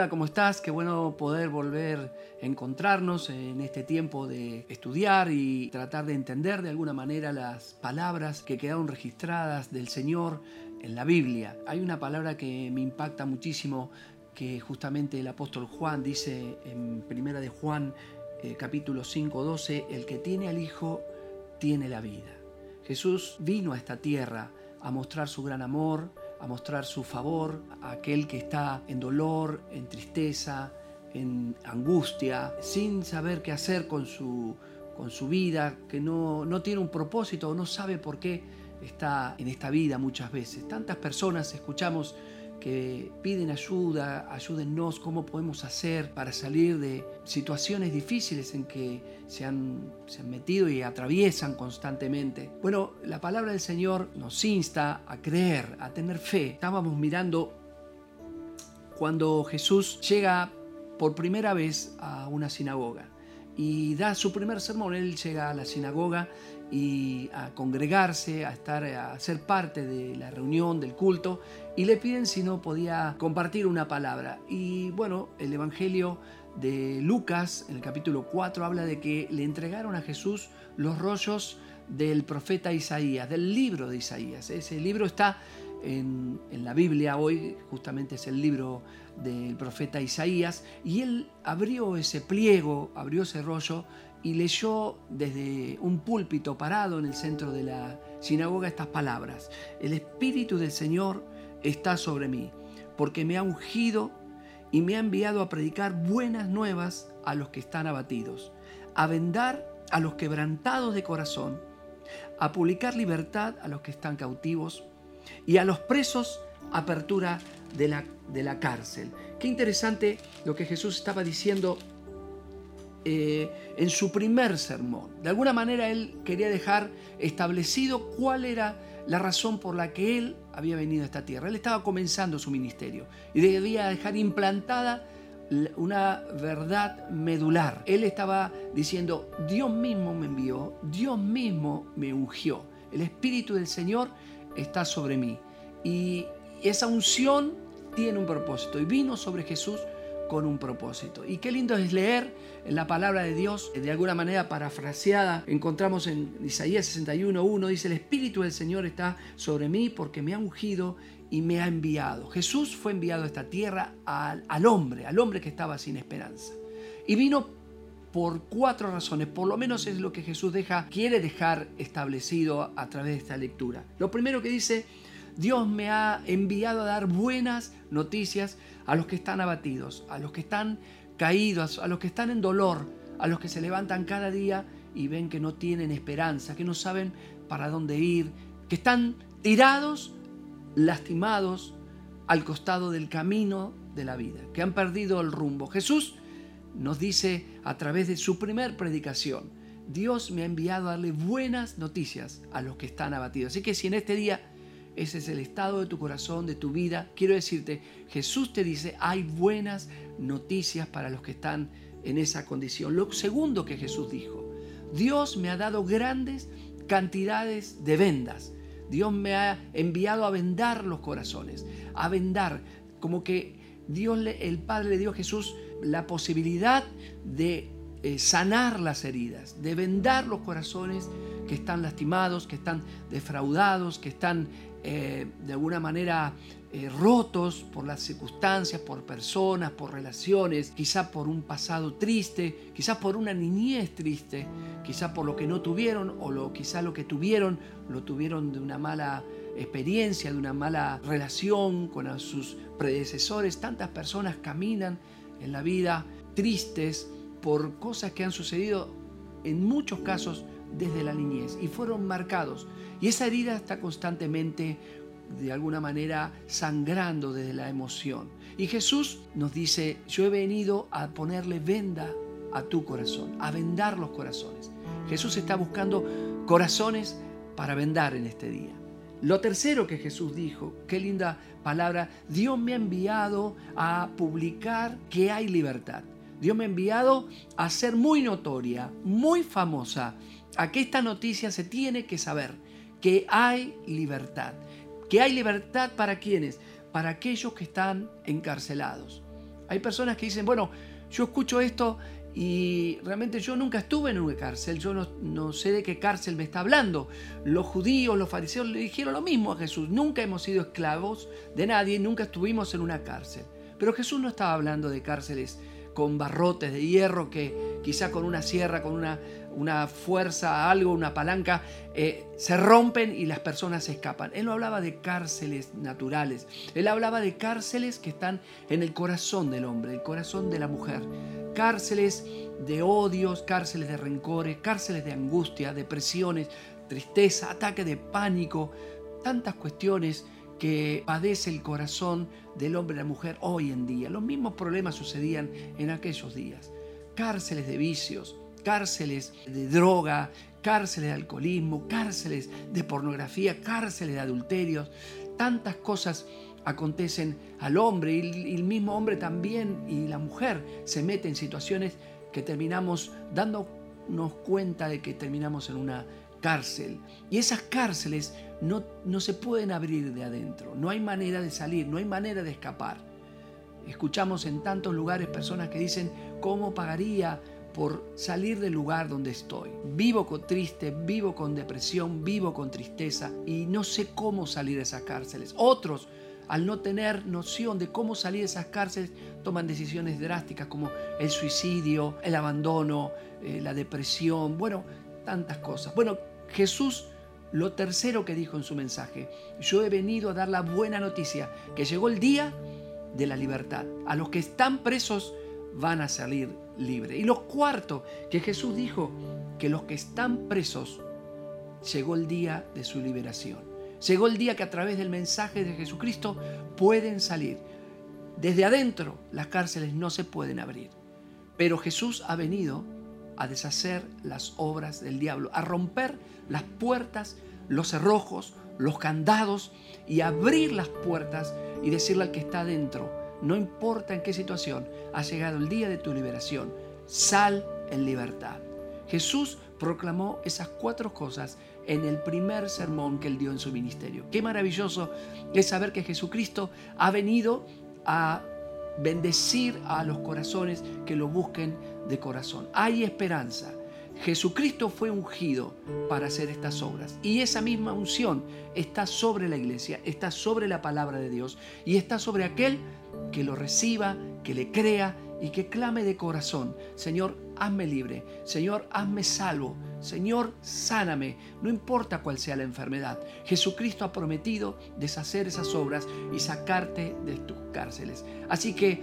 Hola, ¿cómo estás? Qué bueno poder volver a encontrarnos en este tiempo de estudiar y tratar de entender de alguna manera las palabras que quedaron registradas del Señor en la Biblia. Hay una palabra que me impacta muchísimo que justamente el apóstol Juan dice en Primera de Juan eh, capítulo 5, 12, el que tiene al Hijo tiene la vida. Jesús vino a esta tierra a mostrar su gran amor, a mostrar su favor a aquel que está en dolor, en tristeza, en angustia, sin saber qué hacer con su, con su vida, que no, no tiene un propósito o no sabe por qué está en esta vida muchas veces. Tantas personas escuchamos que piden ayuda, ayúdennos, cómo podemos hacer para salir de situaciones difíciles en que se han, se han metido y atraviesan constantemente. Bueno, la palabra del Señor nos insta a creer, a tener fe. Estábamos mirando cuando Jesús llega por primera vez a una sinagoga y da su primer sermón. Él llega a la sinagoga y a congregarse, a estar, a ser parte de la reunión, del culto, y le piden si no podía compartir una palabra. Y bueno, el Evangelio de Lucas, en el capítulo 4, habla de que le entregaron a Jesús los rollos del profeta Isaías, del libro de Isaías. Ese libro está en, la Biblia hoy, justamente es el libro del profeta Isaías, y él abrió ese pliego, abrió ese rollo y leyó desde un púlpito parado en el centro de la sinagoga estas palabras. El Espíritu del Señor está sobre mí, porque me ha ungido y me ha enviado a predicar buenas nuevas a los que están abatidos, a vendar a los quebrantados de corazón, a publicar libertad a los que están cautivos y a los presos apertura de la, de la cárcel. Qué interesante lo que Jesús estaba diciendo eh, en su primer sermón. De alguna manera él quería dejar establecido cuál era la razón por la que él había venido a esta tierra. Él estaba comenzando su ministerio y debía dejar implantada una verdad medular. Él estaba diciendo, Dios mismo me envió, Dios mismo me ungió, el Espíritu del Señor está sobre mí. Y esa unción tiene un propósito y vino sobre Jesús con un propósito. Y qué lindo es leer la palabra de Dios, de alguna manera parafraseada, encontramos en Isaías 61.1, dice, el Espíritu del Señor está sobre mí porque me ha ungido y me ha enviado. Jesús fue enviado a esta tierra al, al hombre, al hombre que estaba sin esperanza. Y vino por cuatro razones, por lo menos es lo que Jesús deja, quiere dejar establecido a través de esta lectura. Lo primero que dice, Dios me ha enviado a dar buenas noticias a los que están abatidos, a los que están caídos, a los que están en dolor, a los que se levantan cada día y ven que no tienen esperanza, que no saben para dónde ir, que están tirados, lastimados al costado del camino de la vida, que han perdido el rumbo. Jesús nos dice a través de su primer predicación, Dios me ha enviado a darle buenas noticias a los que están abatidos. Así que si en este día ese es el estado de tu corazón, de tu vida. Quiero decirte, Jesús te dice, hay buenas noticias para los que están en esa condición. Lo segundo que Jesús dijo, Dios me ha dado grandes cantidades de vendas. Dios me ha enviado a vendar los corazones, a vendar, como que Dios, el Padre le dio a Jesús la posibilidad de eh, sanar las heridas, de vendar los corazones que están lastimados, que están defraudados, que están eh, de alguna manera eh, rotos por las circunstancias, por personas, por relaciones, quizá por un pasado triste, quizá por una niñez triste, quizá por lo que no tuvieron o lo, quizá lo que tuvieron lo tuvieron de una mala experiencia, de una mala relación con sus predecesores. Tantas personas caminan en la vida tristes por cosas que han sucedido en muchos casos desde la niñez y fueron marcados. Y esa herida está constantemente, de alguna manera, sangrando desde la emoción. Y Jesús nos dice, yo he venido a ponerle venda a tu corazón, a vendar los corazones. Jesús está buscando corazones para vendar en este día. Lo tercero que Jesús dijo, qué linda palabra, Dios me ha enviado a publicar que hay libertad. Dios me ha enviado a ser muy notoria, muy famosa, a que esta noticia se tiene que saber, que hay libertad. ¿Que hay libertad para quienes? Para aquellos que están encarcelados, Hay personas que dicen, bueno, yo escucho esto y realmente yo nunca estuve en una cárcel, yo no, sé de qué cárcel me está hablando. Los judíos, los fariseos le dijeron lo mismo a Jesús, nunca hemos sido esclavos de nadie, nunca estuvimos en una cárcel. Pero Jesús no estaba hablando de cárceles con barrotes de hierro que quizá con una sierra, con una, una fuerza, algo, una palanca, eh, se rompen y las personas escapan. Él no hablaba de cárceles naturales, él hablaba de cárceles que están en el corazón del hombre, el corazón de la mujer. Cárceles de odios, cárceles de rencores, cárceles de angustia, depresiones, tristeza, ataque de pánico, tantas cuestiones que padece el corazón del hombre y la mujer hoy en día. Los mismos problemas sucedían en aquellos días. Cárceles de vicios, cárceles de droga, cárceles de alcoholismo, cárceles de pornografía, cárceles de adulterios. Tantas cosas acontecen al hombre y el mismo hombre también y la mujer se mete en situaciones que terminamos dándonos cuenta de que terminamos en una cárcel. Y esas cárceles no, no se pueden abrir de adentro, no hay manera de salir, no hay manera de escapar. Escuchamos en tantos lugares personas que dicen, ¿cómo pagaría por salir del lugar donde estoy? Vivo con triste, vivo con depresión, vivo con tristeza y no sé cómo salir de esas cárceles. Otros, al no tener noción de cómo salir de esas cárceles, toman decisiones drásticas como el suicidio, el abandono, eh, la depresión, bueno, tantas cosas. Bueno, Jesús lo tercero que dijo en su mensaje, yo he venido a dar la buena noticia, que llegó el día de la libertad. A los que están presos van a salir libres. Y lo cuarto, que Jesús dijo, que los que están presos, llegó el día de su liberación. Llegó el día que a través del mensaje de Jesucristo pueden salir. Desde adentro las cárceles no se pueden abrir. Pero Jesús ha venido a deshacer las obras del diablo, a romper las puertas, los cerrojos, los candados y abrir las puertas y decirle al que está adentro, no importa en qué situación, ha llegado el día de tu liberación, sal en libertad. Jesús proclamó esas cuatro cosas en el primer sermón que él dio en su ministerio. Qué maravilloso es saber que Jesucristo ha venido a bendecir a los corazones que lo busquen de corazón. Hay esperanza. Jesucristo fue ungido para hacer estas obras y esa misma unción está sobre la iglesia, está sobre la palabra de Dios y está sobre aquel que lo reciba, que le crea y que clame de corazón, Señor, hazme libre, Señor, hazme salvo, Señor, sáname, no importa cuál sea la enfermedad. Jesucristo ha prometido deshacer esas obras y sacarte de tus cárceles. Así que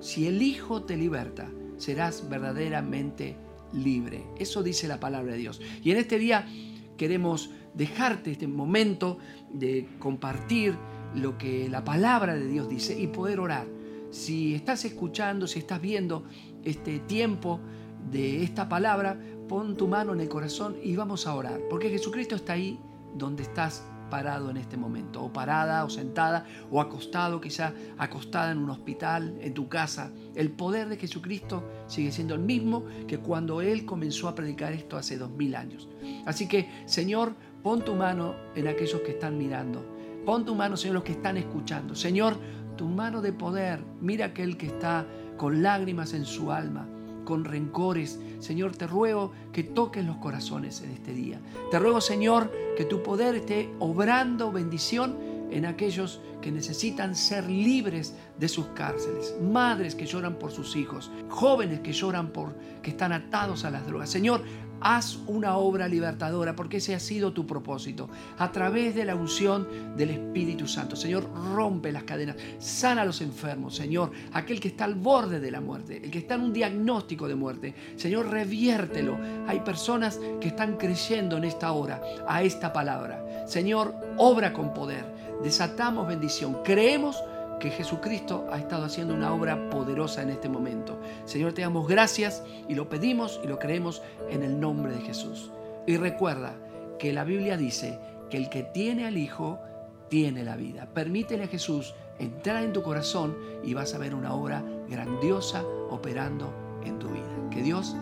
si el Hijo te liberta, serás verdaderamente libre. Eso dice la palabra de Dios. Y en este día queremos dejarte este momento de compartir lo que la palabra de Dios dice y poder orar. Si estás escuchando, si estás viendo este tiempo de esta palabra, pon tu mano en el corazón y vamos a orar. Porque Jesucristo está ahí donde estás parado en este momento, o parada, o sentada, o acostado, quizá acostada en un hospital, en tu casa. El poder de Jesucristo sigue siendo el mismo que cuando Él comenzó a predicar esto hace dos mil años. Así que, Señor, pon tu mano en aquellos que están mirando. Pon tu mano, Señor, en los que están escuchando. Señor, tu mano de poder. Mira aquel que está con lágrimas en su alma con rencores. Señor, te ruego que toques los corazones en este día. Te ruego, Señor, que tu poder esté obrando bendición en aquellos que necesitan ser libres de sus cárceles, madres que lloran por sus hijos, jóvenes que lloran por que están atados a las drogas. Señor, Haz una obra libertadora porque ese ha sido tu propósito. A través de la unción del Espíritu Santo. Señor, rompe las cadenas. Sana a los enfermos. Señor, aquel que está al borde de la muerte. El que está en un diagnóstico de muerte. Señor, reviértelo. Hay personas que están creyendo en esta hora a esta palabra. Señor, obra con poder. Desatamos bendición. Creemos que Jesucristo ha estado haciendo una obra poderosa en este momento. Señor, te damos gracias y lo pedimos y lo creemos en el nombre de Jesús. Y recuerda que la Biblia dice que el que tiene al Hijo tiene la vida. Permítele a Jesús entrar en tu corazón y vas a ver una obra grandiosa operando en tu vida. Que Dios